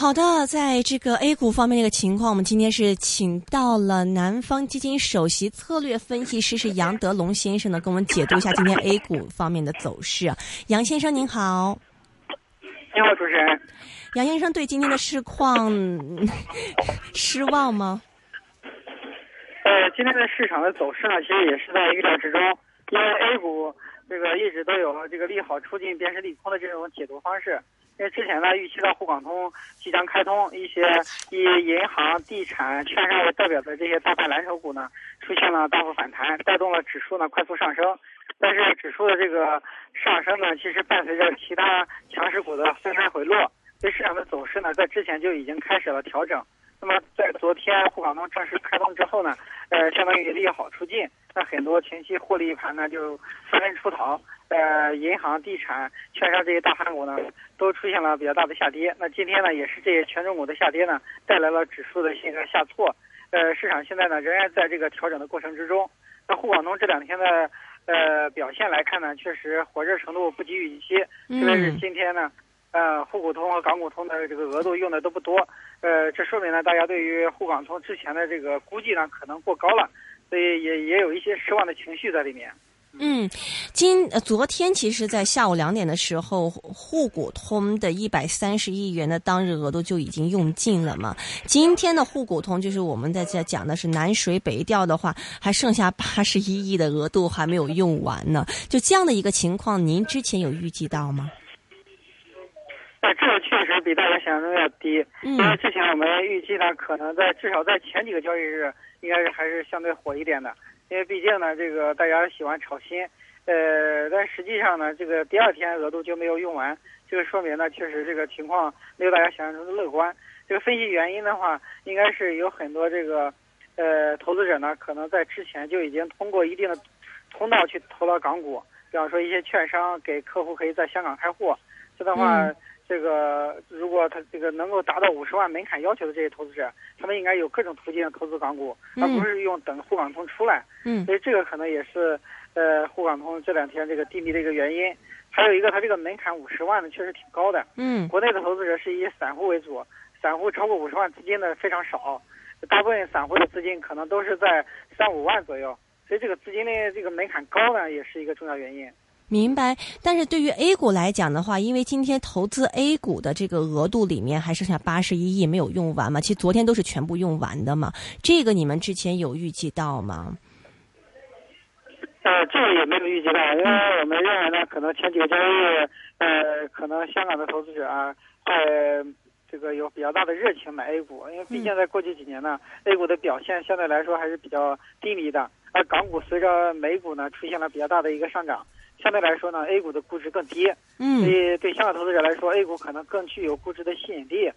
好的，在这个 A 股方面的一个情况，我们今天是请到了南方基金首席策略分析师是杨德龙先生呢，跟我们解读一下今天 A 股方面的走势。杨先生您好，你好，主持人。杨先生对今天的市况 失望吗？呃，今天的市场的走势呢，其实也是在预料之中，因为 A 股这个一直都有这个利好出尽便是利空的这种解读方式。因为之前呢，预期到沪港通即将开通，一些以银行、地产、券商为代表的这些大盘蓝筹股呢，出现了大幅反弹，带动了指数呢快速上升。但是指数的这个上升呢，其实伴随着其他强势股的纷纷回落，对市场的走势呢，在之前就已经开始了调整。那么在昨天沪港通正式开通之后呢，呃，相当于利好出尽，那很多前期获利盘呢就纷纷出逃。呃，银行、地产、券商这些大盘股呢，都出现了比较大的下跌。那今天呢，也是这些权重股的下跌呢，带来了指数的一个下挫。呃，市场现在呢，仍然在这个调整的过程之中。那沪港通这两天的呃表现来看呢，确实火热程度不及预期。特别是今天呢，呃，沪股通和港股通的这个额度用的都不多。呃，这说明呢，大家对于沪港通之前的这个估计呢，可能过高了，所以也也有一些失望的情绪在里面。嗯，今昨天其实，在下午两点的时候，沪股通的一百三十亿元的当日额度就已经用尽了嘛。今天的沪股通，就是我们在这讲的是南水北调的话，还剩下八十一亿的额度还没有用完呢。就这样的一个情况，您之前有预计到吗？那这个确实比大家想象中要低，因为之前我们预计呢，可能在至少在前几个交易日，应该是还是相对火一点的。因为毕竟呢，这个大家喜欢炒新，呃，但实际上呢，这个第二天额度就没有用完，这个说明呢，确实这个情况没有大家想象中的乐观。这个分析原因的话，应该是有很多这个，呃，投资者呢，可能在之前就已经通过一定的通道去投到港股，比方说一些券商给客户可以在香港开户，这的话。这个如果他这个能够达到五十万门槛要求的这些投资者，他们应该有各种途径投资港股，而不是用等沪港通出来。嗯，所以这个可能也是呃沪港通这两天这个低迷的一个原因。还有一个，它这个门槛五十万呢，确实挺高的。嗯，国内的投资者是以散户为主，散户超过五十万资金的非常少，大部分散户的资金可能都是在三五万左右，所以这个资金的这个门槛高呢，也是一个重要原因。明白，但是对于 A 股来讲的话，因为今天投资 A 股的这个额度里面还剩下八十一亿没有用完嘛，其实昨天都是全部用完的嘛，这个你们之前有预计到吗？呃，这个也没有预计到，因为我们认为呢，可能前几个交易日，呃，可能香港的投资者啊，会这个有比较大的热情买 A 股，因为毕竟在过去几年呢，A 股的表现相对来说还是比较低迷的，而港股随着美股呢出现了比较大的一个上涨。相对来说呢，A 股的估值更低，嗯，所以对香港投资者来说，A 股可能更具有估值的吸引力。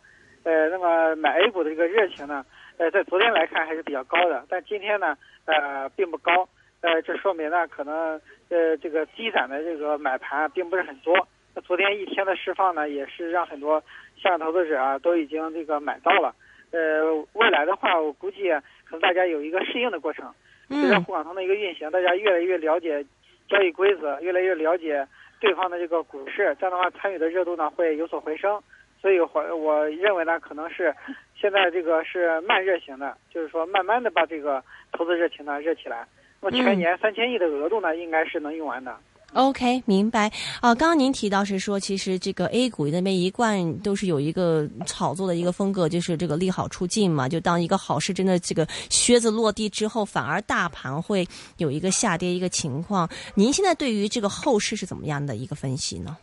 呃，那么买 A 股的这个热情呢，呃，在昨天来看还是比较高的，但今天呢，呃，并不高。呃，这说明呢，可能呃，这个积攒的这个买盘并不是很多。那昨天一天的释放呢，也是让很多香港投资者啊都已经这个买到了。呃，未来的话，我估计可能大家有一个适应的过程。随着沪港通的一个运行，大家越来越了解。交易规则越来越了解对方的这个股市，这样的话参与的热度呢会有所回升，所以我我认为呢可能是现在这个是慢热型的，就是说慢慢的把这个投资热情呢热起来。那么全年三千亿的额度呢应该是能用完的。OK，明白啊。刚刚您提到是说，其实这个 A 股那边一贯都是有一个炒作的一个风格，就是这个利好出尽嘛。就当一个好事真的这个靴子落地之后，反而大盘会有一个下跌一个情况。您现在对于这个后市是怎么样的一个分析呢？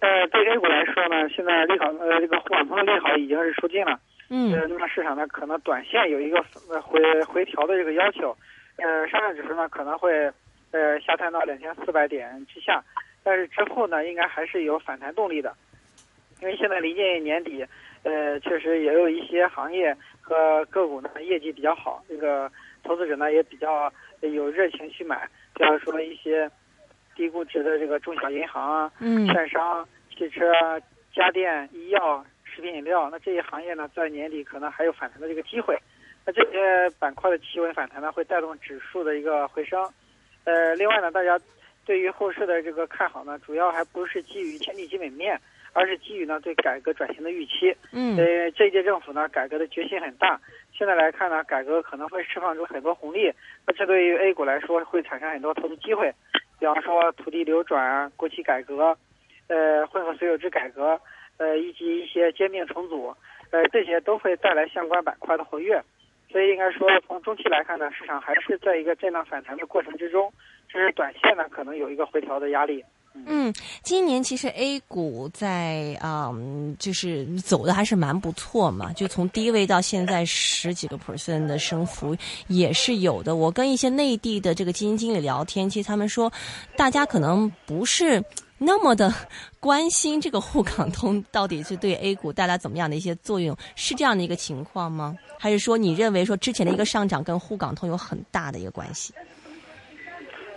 呃，对 A 股来说呢，现在利好呃这个沪港通的利好已经是出尽了。嗯。呃，那么市场呢可能短线有一个回回调的这个要求。呃，上证指数呢可能会。呃，下探到两千四百点之下，但是之后呢，应该还是有反弹动力的，因为现在临近年底，呃，确实也有一些行业和个股呢业绩比较好，这个投资者呢也比较有热情去买，比方说一些低估值的这个中小银行啊、券商、汽车、家电、医药、食品饮料，那这些行业呢，在年底可能还有反弹的这个机会，那这些板块的企稳反弹呢，会带动指数的一个回升。呃，另外呢，大家对于后市的这个看好呢，主要还不是基于前提基本面，而而是基于呢对改革转型的预期。嗯呃，这一届政府呢改革的决心很大，现在来看呢，改革可能会释放出很多红利，那这对于 A 股来说会产生很多投资机会，比方说土地流转啊、国企改革，呃，混合所有制改革，呃，以及一些兼并重组，呃，这些都会带来相关板块的活跃。所以应该说，从中期来看呢，市场还是在一个震荡反弹的过程之中，只是短线呢可能有一个回调的压力。嗯，今年其实 A 股在嗯，就是走的还是蛮不错嘛，就从低位到现在十几个 percent 的升幅也是有的。我跟一些内地的这个基金经理聊天，其实他们说，大家可能不是那么的关心这个沪港通到底是对 A 股带来怎么样的一些作用，是这样的一个情况吗？还是说你认为说之前的一个上涨跟沪港通有很大的一个关系？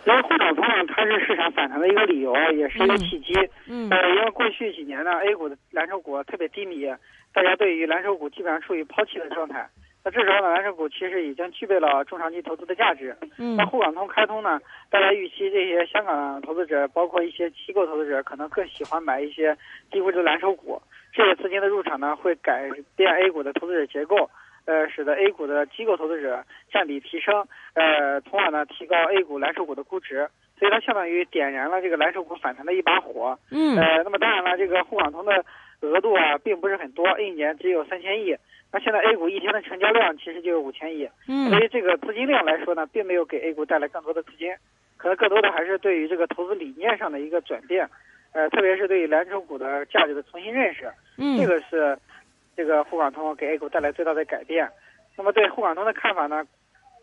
因为沪港通呢，它是市场反弹的一个理由，也是一个契机。嗯呃，因为过去几年呢，A 股的蓝筹股特别低迷，大家对于蓝筹股基本上处于抛弃的状态。那这时候呢，蓝筹股其实已经具备了中长期投资的价值。嗯那沪港通开通呢，大家预期这些香港投资者，包括一些机构投资者，可能更喜欢买一些低估值蓝筹股。这些资金的入场呢，会改变 A 股的投资者结构，呃，使得 A 股的机构投资者占比提升，呃，从而呢提高 A 股蓝筹股的估值。所以它相当于点燃了这个蓝筹股反弹的一把火。嗯呃，那么当然了，这个沪港通的额度啊，并不是很多，一年只有三千亿。那现在 A 股一天的成交量其实就有五千亿，嗯所以这个资金量来说呢，并没有给 A 股带来更多的资金，可能更多的还是对于这个投资理念上的一个转变，呃，特别是对于蓝筹股的价值的重新认识，嗯这个是这个沪港通给 A 股带来最大的改变。那么对沪港通的看法呢，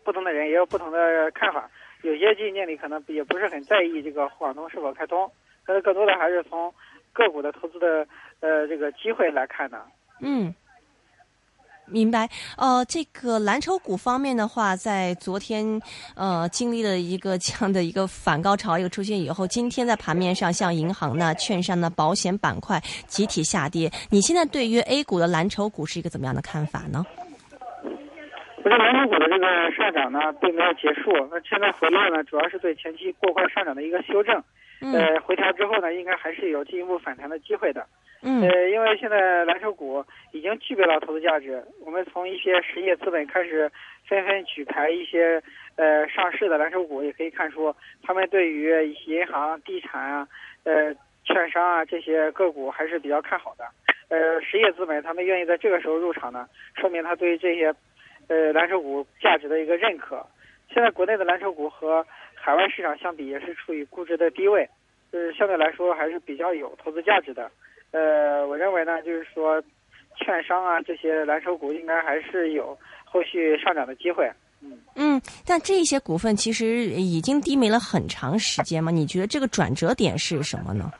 不同的人也有不同的看法。有些基金经理可能也不是很在意这个沪港通是否开通，但是更多的还是从个股的投资的呃这个机会来看呢。嗯，明白。呃，这个蓝筹股方面的话，在昨天呃经历了一个这样的一个反高潮一个出现以后，今天在盘面上，像银行呢、券商呢、保险板块集体下跌。你现在对于 A 股的蓝筹股是一个怎么样的看法呢？我觉得蓝筹股的这个上涨呢，并没有结束。那现在回落呢，主要是对前期过快上涨的一个修正。嗯呃，回调之后呢，应该还是有进一步反弹的机会的。嗯呃，因为现在蓝筹股已经具备了投资价值，我们从一些实业资本开始纷纷举牌一些呃上市的蓝筹股，也可以看出他们对于银行、地产啊、呃券商啊这些个股还是比较看好的。呃，实业资本他们愿意在这个时候入场呢，说明他对这些呃蓝筹股价值的一个认可。现在国内的蓝筹股和海外市场相比，也是处于估值的低位，就是相对来说还是比较有投资价值的。呃，我认为呢，就是说，券商啊这些蓝筹股应该还是有后续上涨的机会。嗯，嗯，但这些股份其实已经低迷了很长时间嘛？你觉得这个转折点是什么呢？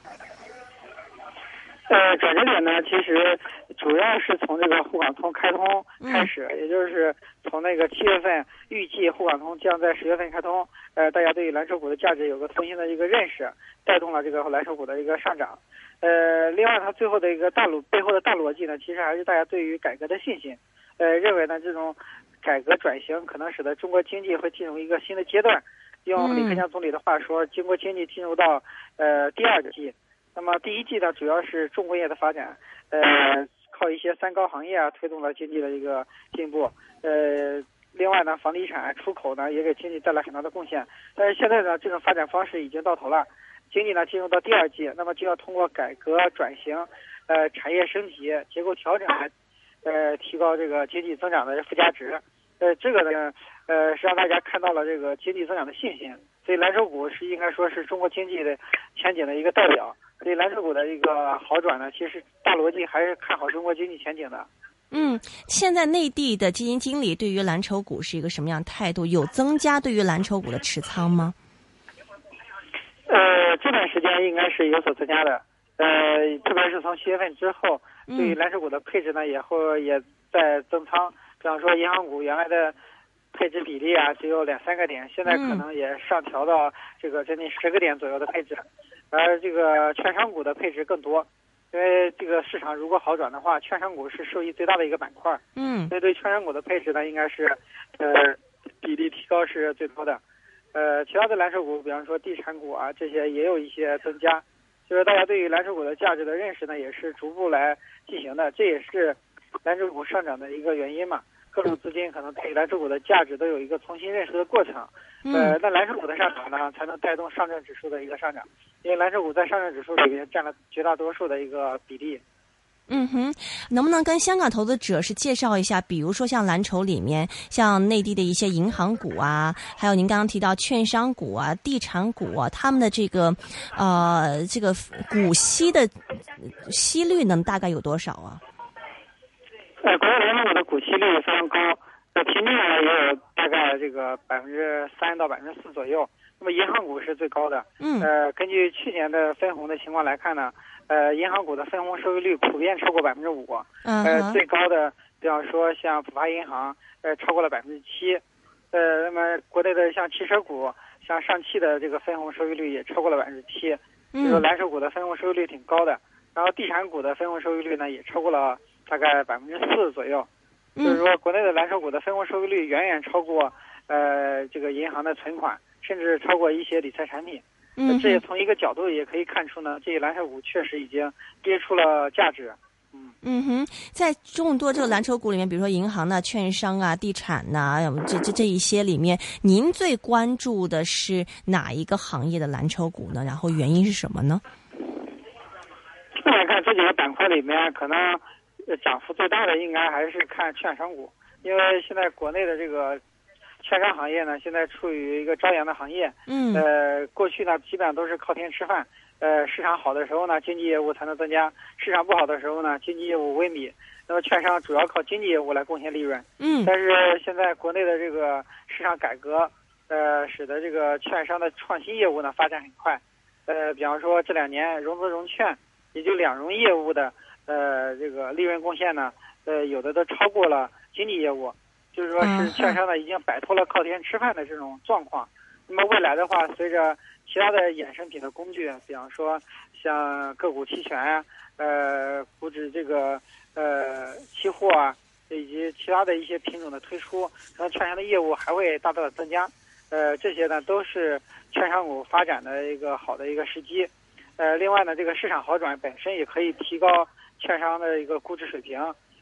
呃，转折点呢，其实主要是从这个沪港通开通开始，也就是从那个七月份预计沪港通将在十月份开通，呃，大家对于蓝筹股的价值有个重新的一个认识，带动了这个蓝筹股的一个上涨。呃，另外它最后的一个大逻背后的大逻辑呢，其实还是大家对于改革的信心，呃，认为呢这种改革转型可能使得中国经济会进入一个新的阶段。用李克强总理的话说，经过经济进入到呃第二季。那么第一季呢，主要是重工业的发展，呃，靠一些三高行业啊，推动了经济的一个进步。呃，另外呢，房地产出口呢，也给经济带来很大的贡献。但是现在呢，这种发展方式已经到头了，经济呢进入到第二季，那么就要通过改革转型，呃，产业升级、结构调整，呃，提高这个经济增长的附加值。呃，这个呢，呃，是让大家看到了这个经济增长的信心。所以蓝筹股是应该说是中国经济的前景的一个代表。所以蓝筹股的一个好转呢，其实大逻辑还是看好中国经济前景的。嗯，现在内地的基金经理对于蓝筹股是一个什么样的态度？有增加对于蓝筹股的持仓吗？呃，这段时间应该是有所增加的。呃，特别是从七月份之后，对于蓝筹股的配置呢，也会也在增仓。比方说，银行股原来的配置比例啊，只有两三个点，现在可能也上调到这个将近十个点左右的配置。而这个券商股的配置更多，因为这个市场如果好转的话，券商股是受益最大的一个板块。嗯，所以对券商股的配置呢，应该是呃比例提高是最多的。呃，其他的蓝筹股，比方说地产股啊，这些也有一些增加。就是大家对于蓝筹股的价值的认识呢，也是逐步来进行的，这也是蓝筹股上涨的一个原因嘛。各种资金可能对蓝筹股的价值都有一个重新认识的过程。呃，那蓝筹股的上涨呢，才能带动上证指数的一个上涨，因为蓝筹股在上证指数里面占了绝大多数的一个比例。嗯哼，能不能跟香港投资者是介绍一下，比如说像蓝筹里面，像内地的一些银行股啊，还有您刚刚提到券商股啊、地产股啊，他们的这个呃这个股息的息率能大概有多少啊？呃，国内蓝筹股的股息率非常高，呃，平均呢也有大概这个百分之三到百分之四左右。那么银行股是最高的。嗯。呃，根据去年的分红的情况来看呢。呃，银行股的分红收益率普遍超过百分之五，呃，最高的，比方说像浦发银行，呃，超过了百分之七，呃，那么国内的像汽车股，像上汽的这个分红收益率也超过了百分之七，就是蓝筹股的分红收益率挺高的。然后地产股的分红收益率呢，也超过了大概百分之四左右，就是说国内的蓝筹股的分红收益率远远超过呃这个银行的存款，甚至超过一些理财产品。嗯，这也从一个角度也可以看出呢，这些蓝筹股确实已经跌出了价值。嗯嗯哼，在众多这个蓝筹股里面，比如说银行呐、券商啊、地产呐，这这这一些里面，您最关注的是哪一个行业的蓝筹股呢？然后原因是什么呢？目前看这几个板块里面，可能涨幅最大的应该还是看券商股，因为现在国内的这个。券商行业呢，现在处于一个朝阳的行业。嗯。呃，过去呢，基本上都是靠天吃饭。呃，市场好的时候呢，经济业务才能增加；市场不好的时候呢，经济业务萎靡。那么，券商主要靠经济业务来贡献利润。嗯。但是现在国内的这个市场改革，呃，使得这个券商的创新业务呢发展很快。呃，比方说这两年融资融券，也就两融业务的呃这个利润贡献呢，呃，有的都超过了经济业务。就是说，是券商呢已经摆脱了靠天吃饭的这种状况。那么未来的话，随着其他的衍生品的工具，比方说像个股期权啊，呃，股指这个呃期货啊，以及其他的一些品种的推出，可能券商的业务还会大大的增加。呃，这些呢都是券商股发展的一个好的一个时机。呃，另外呢，这个市场好转本身也可以提高券商的一个估值水平。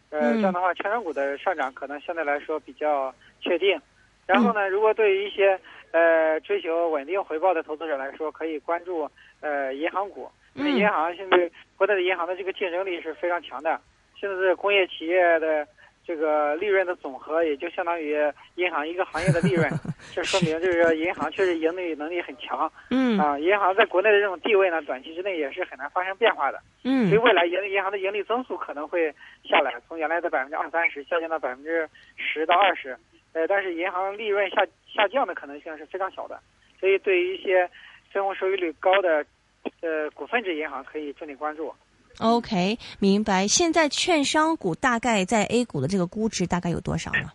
呃，这样的话，券商股的上涨可能相对来说比较确定。然后呢，如果对于一些呃追求稳定回报的投资者来说，可以关注呃银行股。因为银行现在国内的银行的这个竞争力是非常强的。现在的工业企业的。这个利润的总和也就相当于银行一个行业的利润，这说明就是银行确实盈利能力很强。嗯啊，银行在国内的这种地位呢，短期之内也是很难发生变化的。嗯，所以未来银银行的盈利增速可能会下来，从原来的百分之二三十下降到百分之十到二十。呃，但是银行利润下下降的可能性是非常小的，所以对于一些分红收益率高的呃股份制银行可以重点关注。OK，明白。现在券商股大概在 A 股的这个估值大概有多少呢？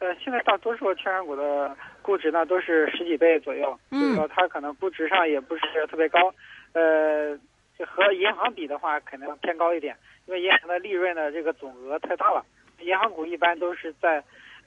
呃，现在大多数券商股的估值呢都是十几倍左右，就是说它可能估值上也不是特别高。呃，和银行比的话，可能偏高一点，因为银行的利润的这个总额太大了。银行股一般都是在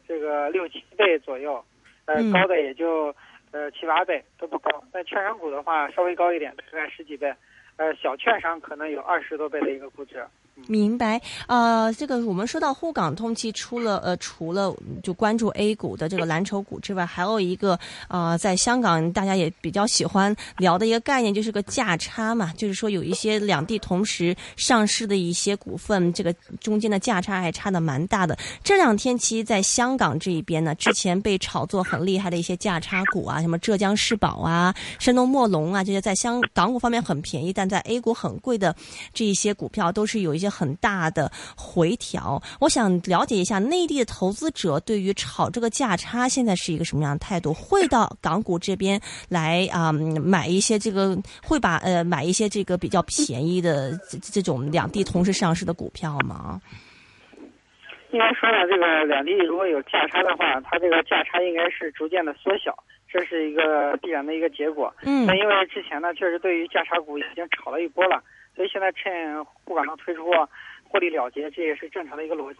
这个六七倍左右，呃，高的也就呃七八倍都不高。但券商股的话稍微高一点，大概十几倍。呃，小券商可能有二十多倍的一个估值。明白，呃，这个我们说到沪港通，其出了呃，除了就关注 A 股的这个蓝筹股之外，还有一个呃，在香港大家也比较喜欢聊的一个概念，就是个价差嘛，就是说有一些两地同时上市的一些股份，这个中间的价差还差的蛮大的。这两天其实在香港这一边呢，之前被炒作很厉害的一些价差股啊，什么浙江世宝啊、山东墨龙啊，这些在香港股方面很便宜，但在 A 股很贵的这一些股票，都是有一些。很大的回调，我想了解一下内地的投资者对于炒这个价差现在是一个什么样的态度？会到港股这边来啊买一些这个，会把呃买一些这个比较便宜的这种两地同时上市的股票吗？应该说呢，这个两地如果有价差的话，它这个价差应该是逐渐的缩小，这是一个必然的一个结果。嗯，那因为之前呢，确实对于价差股已经炒了一波了。所以现在趁沪港通推出，获利了结，这也是正常的一个逻辑。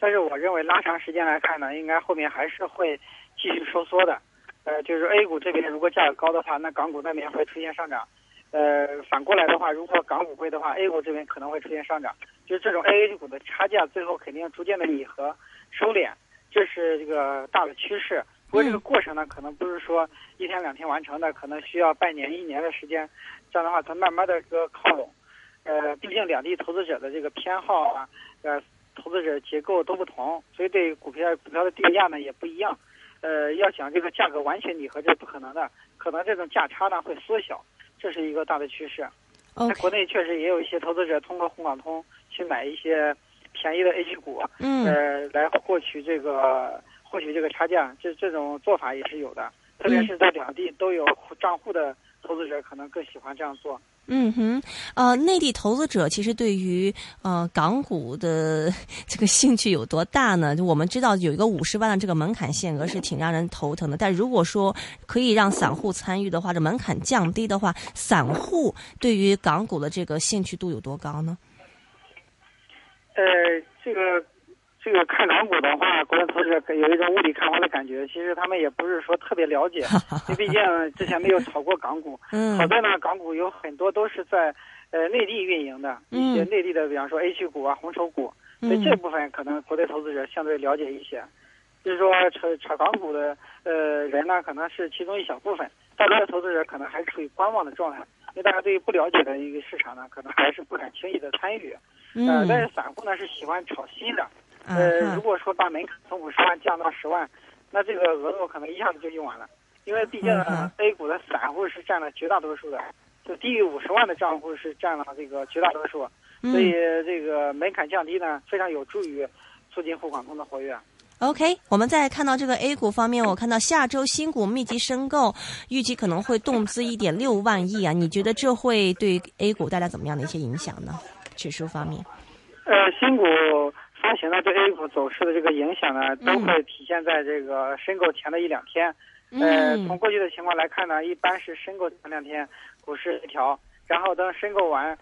但是我认为拉长时间来看呢，应该后面还是会继续收缩的。呃，就是 A 股这边如果价格高的话，那港股那边会出现上涨。呃，反过来的话，如果港股贵的话，A 股这边可能会出现上涨，就是这种 A H 股的差价最后肯定逐渐的拟合收敛，这是这个大的趋势。不过这个过程呢，可能不是说一天两天完成的，可能需要半年一年的时间。这样的话，它慢慢的这个靠拢。呃，毕竟两地投资者的这个偏好啊，呃，投资者结构都不同，所以对股票股票的定价呢也不一样。呃，要想这个价格完全拟合，这是不可能的，可能这种价差呢会缩小。这是一个大的趋势，在国内确实也有一些投资者通过沪港通去买一些便宜的 H 股，嗯，呃，来获取这个获取这个差价，这这种做法也是有的，特别是在两地都有账户的投资者，可能更喜欢这样做。嗯哼，呃，内地投资者其实对于呃港股的这个兴趣有多大呢？就我们知道有一个五十万的这个门槛限额是挺让人头疼的，但如果说可以让散户参与的话，这门槛降低的话，散户对于港股的这个兴趣度有多高呢？呃，这个。这个看港股的话，国内投资者有一种雾里看花的感觉。其实他们也不是说特别了解，因为毕竟之前没有炒过港股。嗯。好在呢，港股有很多都是在呃内地运营的，一些内地的，比方说 H 股啊、红筹股，所以这部分可能国内投资者相对了解一些。就是说炒炒港股的呃人呢，可能是其中一小部分，大多数投资者可能还是处于观望的状态，因为大家对于不了解的一个市场呢，可能还是不敢轻易的参与。嗯。但是散户呢是喜欢炒新的。呃，如果说把门槛从五十万降到十万，那这个额度可能一下子就用完了，因为毕竟 A 股的散户是占了绝大多数的，就低于五十万的账户是占了这个绝大多数，所以这个门槛降低呢，非常有助于促进沪港通的活跃。OK，我们再看到这个 A 股方面，我看到下周新股密集申购，预计可能会动资一点六万亿啊，你觉得这会对 A 股带来怎么样的一些影响呢？指数方面？呃，新股。发行呢，对 A 股走势的这个影响呢，都会体现在这个申购前的一两天。呃，从过去的情况来看呢，一般是申购前两天股市调，然后等申购完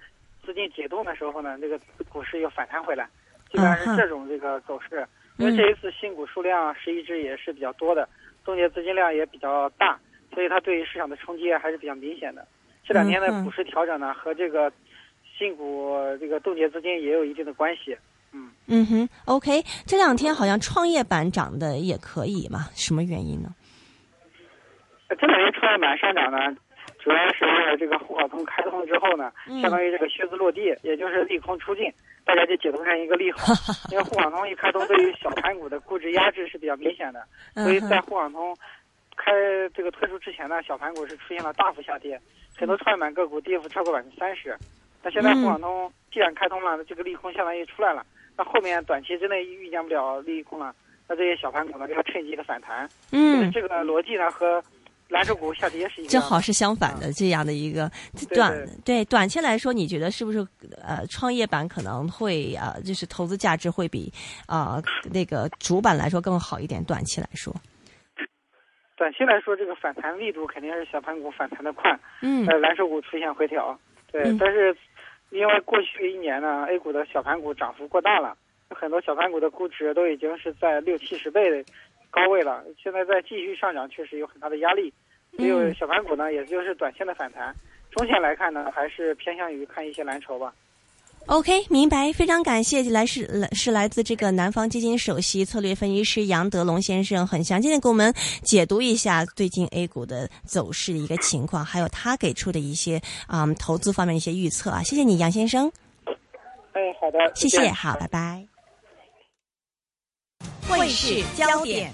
资金解冻的时候呢，这个股市又反弹回来，基本上是这种这个走势。因为这一次新股数量十一只也是比较多的，冻结资金量也比较大，所以它对于市场的冲击还是比较明显的。这两天的股市调整呢，和这个新股这个冻结资金也有一定的关系。嗯嗯哼，OK，这两天好像创业板涨的也可以嘛？什么原因呢？这两天创业板上涨呢，主要是为了这个沪港通开通之后呢，相当于这个靴子落地，也就是利空出尽，大家就解读成一个利好。因为沪港通一开通，对于小盘股的估值压制是比较明显的，所以在沪港通开这个推出之前呢，小盘股是出现了大幅下跌，很多创业板个股跌幅超过百分之三十。那现在沪港通既然开通了，那这个利空相当于出来了。那后面短期之内预见不了利空了，那这些小盘股呢就要趁机的反弹。嗯，这个逻辑呢和蓝筹股下跌是一正好是相反的这样的一个短对短期来说，你觉得是不是呃创业板可能会啊就是投资价值会比啊那个主板来说更好一点？短期来说，短期来说这个反弹力度肯定是小盘股反弹的快。嗯，呃蓝筹股出现回调，对，但是。因为过去一年呢，A 股的小盘股涨幅过大了，很多小盘股的估值都已经是在六七十倍的高位了。现在再继续上涨，确实有很大的压力。只有小盘股呢，也就是短线的反弹。中线来看呢，还是偏向于看一些蓝筹吧。OK，明白，非常感谢，来是来是来自这个南方基金首席策略分析师杨德龙先生，很详尽的给我们解读一下最近 A 股的走势的一个情况，还有他给出的一些啊投资方面的一些预测啊，谢谢你，杨先生。哎，好的，谢谢，好，拜拜。汇市焦点。